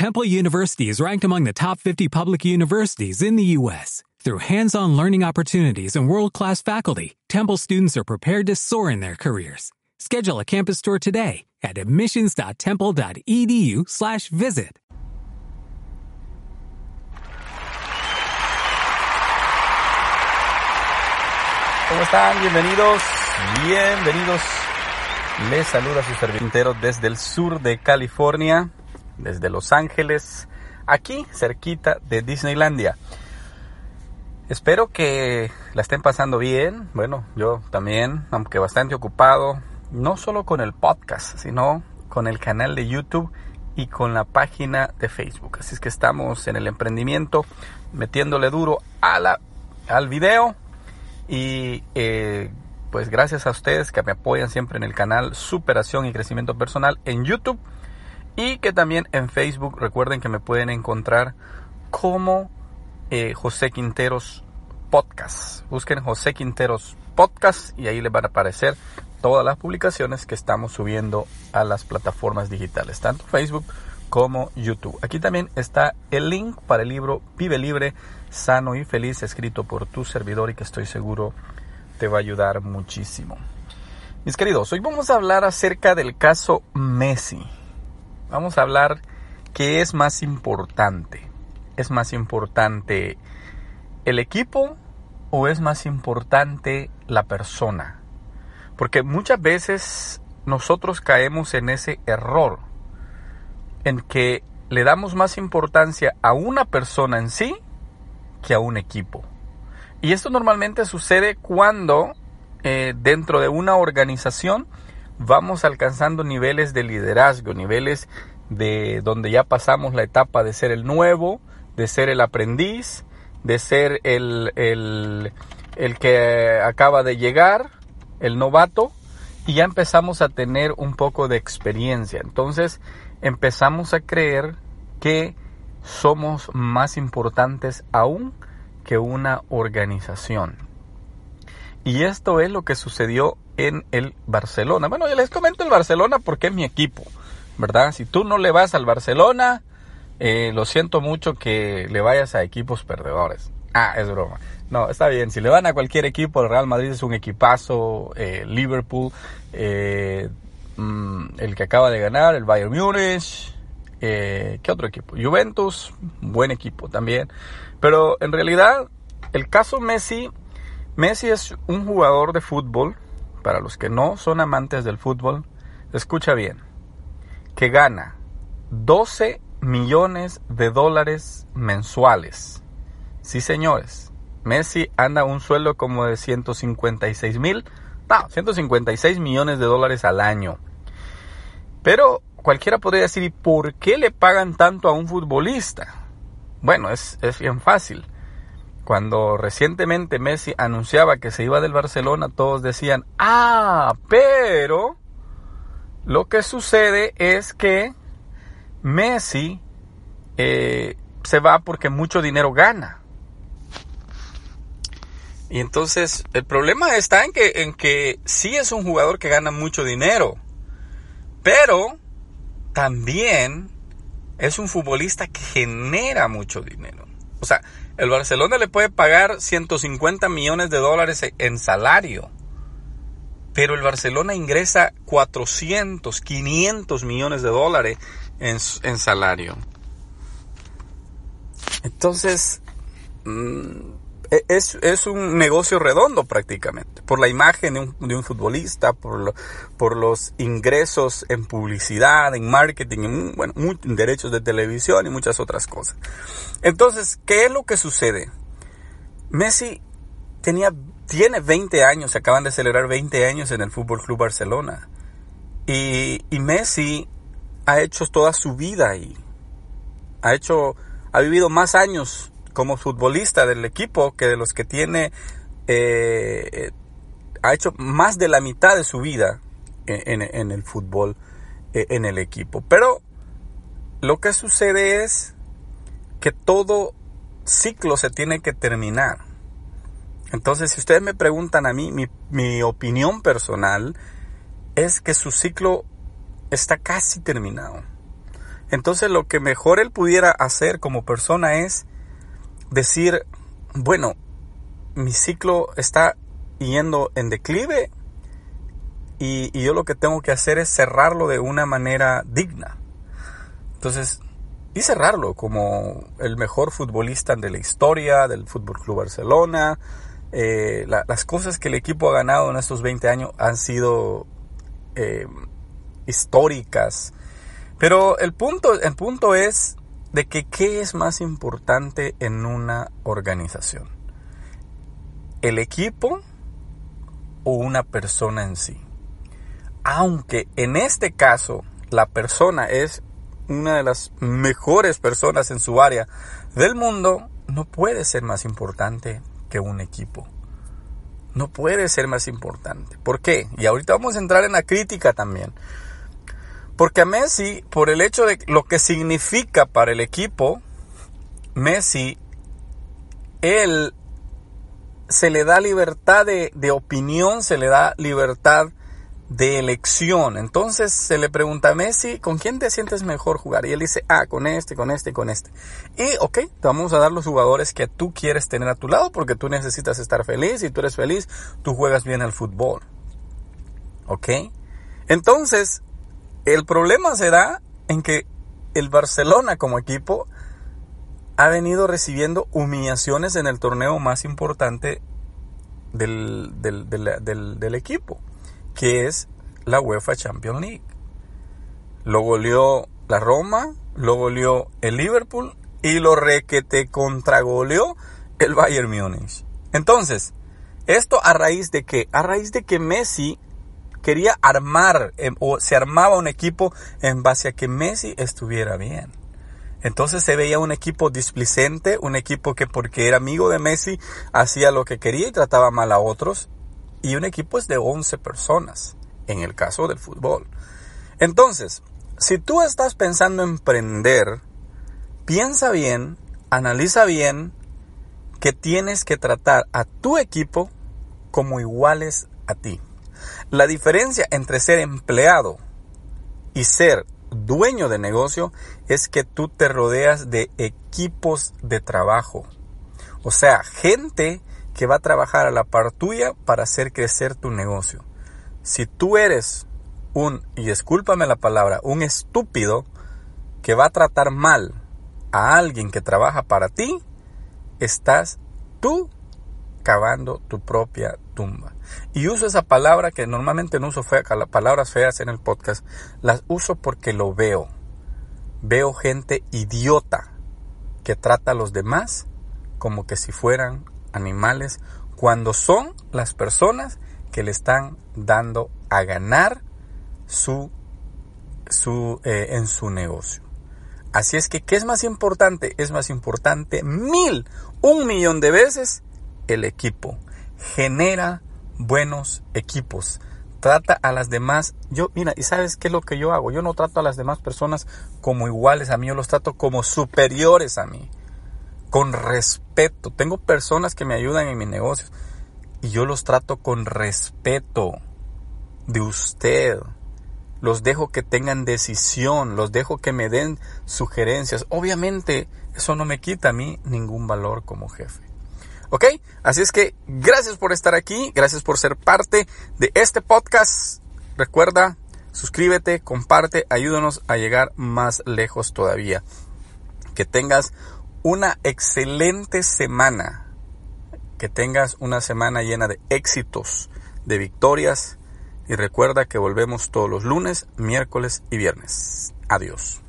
Temple University is ranked among the top 50 public universities in the U.S. Through hands-on learning opportunities and world-class faculty, Temple students are prepared to soar in their careers. Schedule a campus tour today at admissions.temple.edu/visit. ¿Cómo están? Bienvenidos, bienvenidos. Les saluda su servintero desde el sur de California, desde Los Ángeles, aquí cerquita de Disneylandia. Espero que la estén pasando bien. Bueno, yo también, aunque bastante ocupado, no solo con el podcast, sino con el canal de YouTube y con la página de Facebook. Así es que estamos en el emprendimiento, metiéndole duro a la, al video y eh, pues gracias a ustedes que me apoyan siempre en el canal Superación y Crecimiento Personal en YouTube y que también en Facebook recuerden que me pueden encontrar como eh, José Quinteros Podcast. Busquen José Quinteros Podcast y ahí les van a aparecer todas las publicaciones que estamos subiendo a las plataformas digitales, tanto Facebook como YouTube. Aquí también está el link para el libro Vive Libre, Sano y Feliz, escrito por tu servidor y que estoy seguro te va a ayudar muchísimo. Mis queridos, hoy vamos a hablar acerca del caso Messi. Vamos a hablar qué es más importante. ¿Es más importante el equipo o es más importante la persona? Porque muchas veces nosotros caemos en ese error en que le damos más importancia a una persona en sí que a un equipo. Y esto normalmente sucede cuando eh, dentro de una organización vamos alcanzando niveles de liderazgo, niveles de donde ya pasamos la etapa de ser el nuevo, de ser el aprendiz, de ser el, el, el que acaba de llegar, el novato, y ya empezamos a tener un poco de experiencia. Entonces, empezamos a creer que somos más importantes aún que una organización. Y esto es lo que sucedió en el Barcelona. Bueno, yo les comento el Barcelona porque es mi equipo, ¿verdad? Si tú no le vas al Barcelona, eh, lo siento mucho que le vayas a equipos perdedores. Ah, es broma. No, está bien. Si le van a cualquier equipo, el Real Madrid es un equipazo, eh, Liverpool, eh, Mm, el que acaba de ganar, el Bayern Múnich. ¿Qué otro equipo? Juventus, buen equipo también. Pero en realidad, el caso Messi, Messi es un jugador de fútbol, para los que no son amantes del fútbol, escucha bien, que gana 12 millones de dólares mensuales. Sí, señores, Messi anda un sueldo como de 156 mil, no, 156 millones de dólares al año. Pero cualquiera podría decir, ¿y por qué le pagan tanto a un futbolista? Bueno, es bien fácil. Cuando recientemente Messi anunciaba que se iba del Barcelona, todos decían, ah, pero lo que sucede es que Messi eh, se va porque mucho dinero gana. Y entonces el problema está en que, en que sí es un jugador que gana mucho dinero. Pero también es un futbolista que genera mucho dinero. O sea, el Barcelona le puede pagar 150 millones de dólares en salario. Pero el Barcelona ingresa 400, 500 millones de dólares en, en salario. Entonces, mm, e, es, un negocio redondo prácticamente, por la imagen de un, futbolista, por, por los ingresos en publicidad, en marketing, en, bueno, en derechos de televisión y muchas otras cosas. Entonces, ¿qué es lo que sucede? Messi tenía, tiene 20 años, se acaban de celebrar 20 años en el Fútbol Club Barcelona. Y, y Messi ha hecho toda su vida ahí. Ha hecho, ha vivido más años como futbolista del equipo que de los que tiene, eh, ha hecho más de la mitad de su vida en, el fútbol, eh, en el equipo. Pero lo que sucede es que todo ciclo se tiene que terminar. Entonces, si ustedes me preguntan a mí, mi, mi opinión personal es que su ciclo está casi terminado. Entonces lo que mejor él pudiera hacer como persona es decir, bueno, mi ciclo está yendo en declive y, yo lo que tengo que hacer es cerrarlo de una manera digna. Entonces, y cerrarlo como el mejor futbolista de la historia del Fútbol Club Barcelona. Eh, las cosas que el equipo ha ganado en estos 20 años han sido eh, históricas. Pero el punto, el punto es de que qué es más importante en una organización. ¿El equipo o una persona en sí? Aunque en este caso la persona es una de las mejores personas en su área del mundo, no puede ser más importante que un equipo. No puede ser más importante. ¿Por qué? Y ahorita vamos a entrar en la crítica también. Porque a Messi, por el hecho de lo que significa para el equipo, Messi, él se le da libertad de, opinión, se le da libertad de elección. Entonces se le pregunta a Messi, ¿con quién te sientes mejor jugar? Y él dice, ah, con este, con este con este. Y, ok, te vamos a dar los jugadores que tú quieres tener a tu lado porque tú necesitas estar feliz y tú eres feliz, tú juegas bien al fútbol. ¿Ok? Entonces, el problema se da en que el Barcelona como equipo ha venido recibiendo humillaciones en el torneo más importante del, del, equipo, que es la UEFA Champions League. Lo goleó la Roma, lo goleó el Liverpool y lo requete contragoleó el Bayern Múnich. Entonces, esto a raíz de que, a raíz de que Messi quería armar em, o se armaba un equipo en base a que Messi estuviera bien. Entonces se veía un equipo displicente, un equipo que porque era amigo de Messi hacía lo que quería y trataba mal a otros. Y un equipo es de 11 personas, en el caso del fútbol. Entonces, si tú estás pensando en emprender, piensa bien, analiza bien que tienes que tratar a tu equipo como iguales a ti. La diferencia entre ser empleado y ser dueño de negocio es que tú te rodeas de equipos de trabajo. O sea, gente que va a trabajar a la par tuya para hacer crecer tu negocio. Si tú eres un, y discúlpame la palabra, un estúpido que va a tratar mal a alguien que trabaja para ti, estás tú cavando tu propia tumba. Y uso esa palabra que normalmente no uso palabras feas en el podcast. Las uso porque lo veo. Veo gente idiota que trata a los demás como que si fueran animales cuando son las personas que le están dando a ganar su, su, eh, en su negocio. Así es que, ¿qué es más importante? Es más importante mil, un millón de veces el equipo. Genera buenos equipos. Trata a las demás. Yo, mira, ¿y sabes qué es lo que yo hago? Yo no trato a las demás personas como iguales a mí, yo los trato como superiores a mí. Con respeto. Tengo personas que me ayudan en mi negocio y yo los trato con respeto de usted. Los dejo que tengan decisión, los dejo que me den sugerencias. Obviamente, eso no me quita a mí ningún valor como jefe. ¿Ok? Así es que gracias por estar aquí, gracias por ser parte de este podcast. Recuerda, suscríbete, comparte, ayúdanos a llegar más lejos todavía. Que tengas una excelente semana. Que tengas una semana llena de éxitos, de victorias. Y recuerda que volvemos todos los lunes, miércoles y viernes. Adiós.